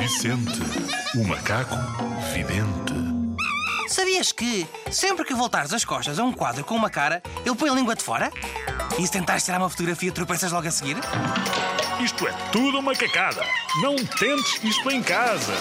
Vicente, o macaco vidente. Sabias que, sempre que voltares as costas a um quadro com uma cara, ele põe a língua de fora? E se tentares tirar uma fotografia, tropeças logo a seguir? Isto é tudo uma cacada. Não tentes isto em casa.